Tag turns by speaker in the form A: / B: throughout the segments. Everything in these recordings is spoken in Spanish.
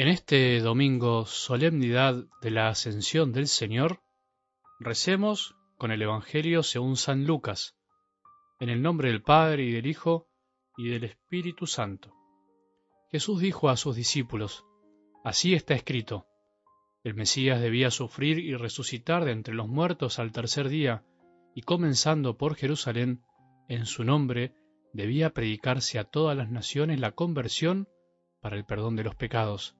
A: En este domingo, solemnidad de la Ascensión del Señor, recemos con el Evangelio según San Lucas, en el nombre del Padre y del Hijo y del Espíritu Santo. Jesús dijo a sus discípulos, Así está escrito, el Mesías debía sufrir y resucitar de entre los muertos al tercer día, y comenzando por Jerusalén, en su nombre debía predicarse a todas las naciones la conversión para el perdón de los pecados.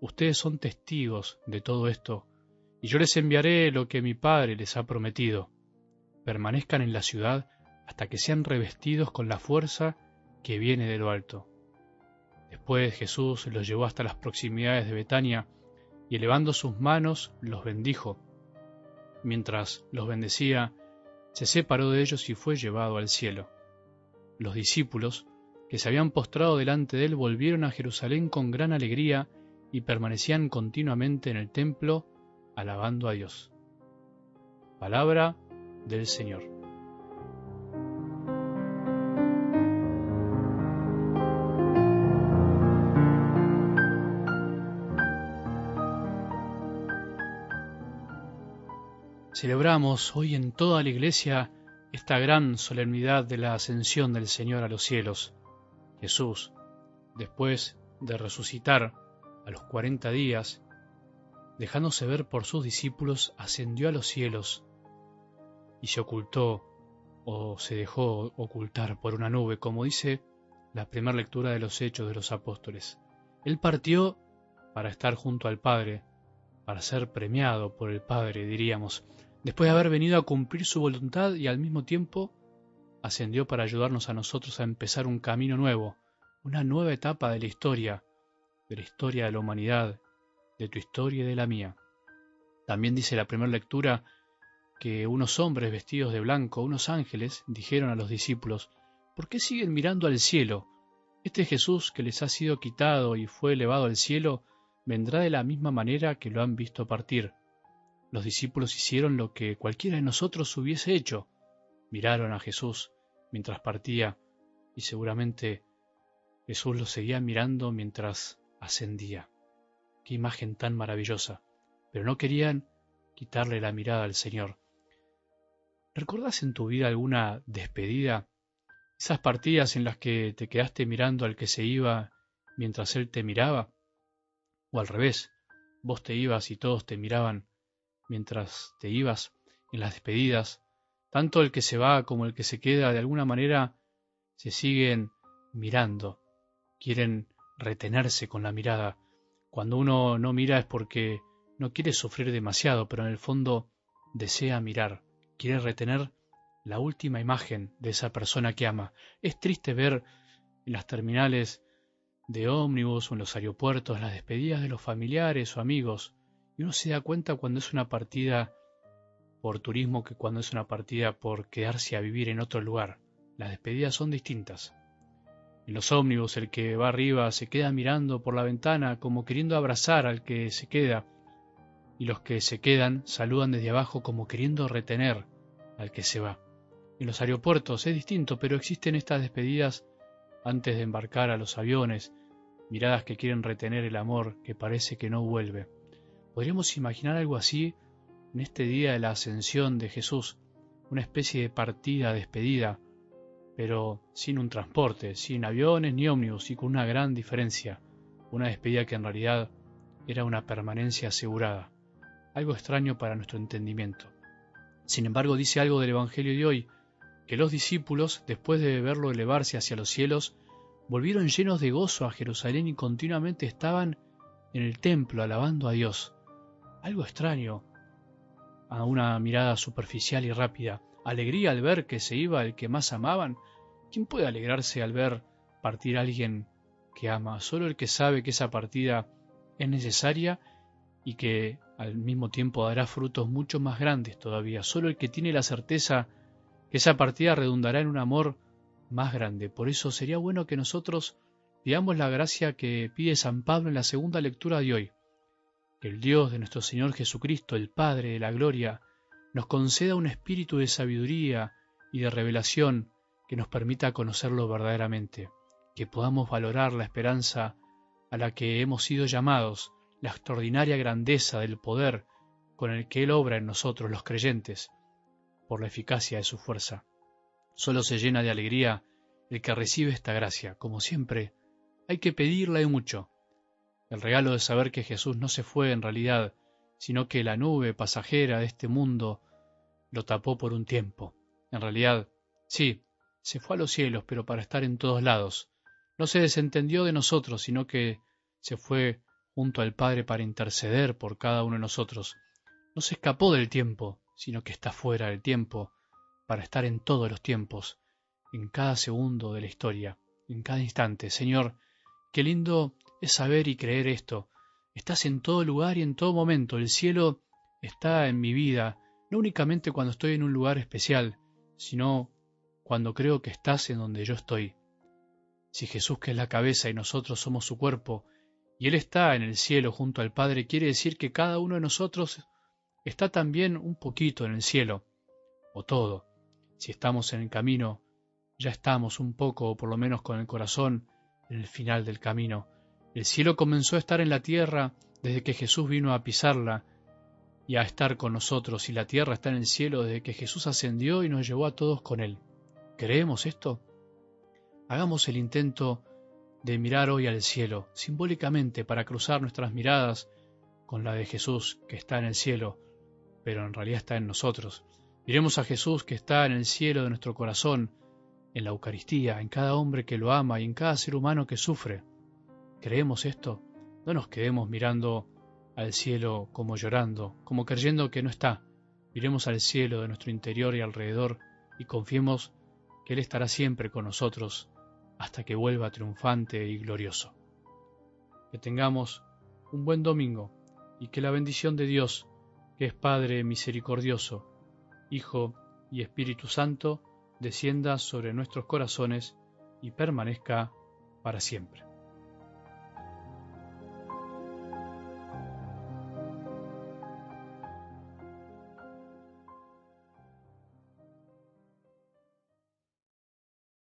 A: Ustedes son testigos de todo esto, y yo les enviaré lo que mi Padre les ha prometido. Permanezcan en la ciudad hasta que sean revestidos con la fuerza que viene de lo alto. Después Jesús los llevó hasta las proximidades de Betania, y elevando sus manos los bendijo. Mientras los bendecía, se separó de ellos y fue llevado al cielo. Los discípulos, que se habían postrado delante de él, volvieron a Jerusalén con gran alegría y permanecían continuamente en el templo alabando a Dios. Palabra del Señor. Celebramos hoy en toda la iglesia esta gran solemnidad de la ascensión del Señor a los cielos. Jesús, después de resucitar, a los cuarenta días, dejándose ver por sus discípulos, ascendió a los cielos y se ocultó o se dejó ocultar por una nube, como dice la primera lectura de los Hechos de los Apóstoles. Él partió para estar junto al Padre, para ser premiado por el Padre, diríamos, después de haber venido a cumplir su voluntad y al mismo tiempo ascendió para ayudarnos a nosotros a empezar un camino nuevo, una nueva etapa de la historia, de la historia de la humanidad, de tu historia y de la mía. También dice la primera lectura que unos hombres vestidos de blanco, unos ángeles, dijeron a los discípulos, ¿por qué siguen mirando al cielo? Este Jesús que les ha sido quitado y fue elevado al cielo, vendrá de la misma manera que lo han visto partir. Los discípulos hicieron lo que cualquiera de nosotros hubiese hecho. Miraron a Jesús mientras partía y seguramente Jesús los seguía mirando mientras ascendía. Qué imagen tan maravillosa. Pero no querían quitarle la mirada al Señor. ¿Recuerdas en tu vida alguna despedida? Esas partidas en las que te quedaste mirando al que se iba mientras él te miraba. O al revés, vos te ibas y todos te miraban mientras te ibas en las despedidas. Tanto el que se va como el que se queda de alguna manera se siguen mirando. Quieren retenerse con la mirada. Cuando uno no mira es porque no quiere sufrir demasiado, pero en el fondo desea mirar, quiere retener la última imagen de esa persona que ama. Es triste ver en las terminales de ómnibus o en los aeropuertos las despedidas de los familiares o amigos, y uno se da cuenta cuando es una partida por turismo que cuando es una partida por quedarse a vivir en otro lugar. Las despedidas son distintas. En los ómnibus el que va arriba se queda mirando por la ventana como queriendo abrazar al que se queda, y los que se quedan saludan desde abajo como queriendo retener al que se va. En los aeropuertos es distinto, pero existen estas despedidas antes de embarcar a los aviones, miradas que quieren retener el amor que parece que no vuelve. Podríamos imaginar algo así en este día de la ascensión de Jesús, una especie de partida despedida, pero sin un transporte, sin aviones ni ómnibus y con una gran diferencia, una despedida que en realidad era una permanencia asegurada, algo extraño para nuestro entendimiento. Sin embargo, dice algo del Evangelio de hoy, que los discípulos, después de verlo elevarse hacia los cielos, volvieron llenos de gozo a Jerusalén y continuamente estaban en el templo alabando a Dios. Algo extraño a una mirada superficial y rápida, alegría al ver que se iba el que más amaban ¿Quién puede alegrarse al ver partir a alguien que ama? Solo el que sabe que esa partida es necesaria y que al mismo tiempo dará frutos mucho más grandes todavía. Solo el que tiene la certeza que esa partida redundará en un amor más grande. Por eso sería bueno que nosotros pidamos la gracia que pide San Pablo en la segunda lectura de hoy. Que el Dios de nuestro Señor Jesucristo, el Padre de la Gloria, nos conceda un espíritu de sabiduría y de revelación que nos permita conocerlo verdaderamente, que podamos valorar la esperanza a la que hemos sido llamados, la extraordinaria grandeza del poder con el que Él obra en nosotros los creyentes, por la eficacia de su fuerza. Solo se llena de alegría el que recibe esta gracia. Como siempre, hay que pedirla y mucho. El regalo de saber que Jesús no se fue en realidad, sino que la nube pasajera de este mundo lo tapó por un tiempo. En realidad, sí, se fue a los cielos, pero para estar en todos lados. No se desentendió de nosotros, sino que se fue junto al Padre para interceder por cada uno de nosotros. No se escapó del tiempo, sino que está fuera del tiempo, para estar en todos los tiempos, en cada segundo de la historia, en cada instante. Señor, qué lindo es saber y creer esto. Estás en todo lugar y en todo momento. El cielo está en mi vida, no únicamente cuando estoy en un lugar especial, sino cuando creo que estás en donde yo estoy. Si Jesús que es la cabeza y nosotros somos su cuerpo, y Él está en el cielo junto al Padre, quiere decir que cada uno de nosotros está también un poquito en el cielo, o todo. Si estamos en el camino, ya estamos un poco, o por lo menos con el corazón, en el final del camino. El cielo comenzó a estar en la tierra desde que Jesús vino a pisarla y a estar con nosotros, y la tierra está en el cielo desde que Jesús ascendió y nos llevó a todos con Él. ¿Creemos esto? Hagamos el intento de mirar hoy al cielo, simbólicamente para cruzar nuestras miradas con la de Jesús que está en el cielo, pero en realidad está en nosotros. Miremos a Jesús que está en el cielo de nuestro corazón, en la Eucaristía, en cada hombre que lo ama y en cada ser humano que sufre. ¿Creemos esto? No nos quedemos mirando al cielo como llorando, como creyendo que no está. Miremos al cielo de nuestro interior y alrededor y confiemos él estará siempre con nosotros hasta que vuelva triunfante y glorioso. Que tengamos un buen domingo y que la bendición de Dios, que es Padre misericordioso, Hijo y Espíritu Santo, descienda sobre nuestros corazones y permanezca para siempre.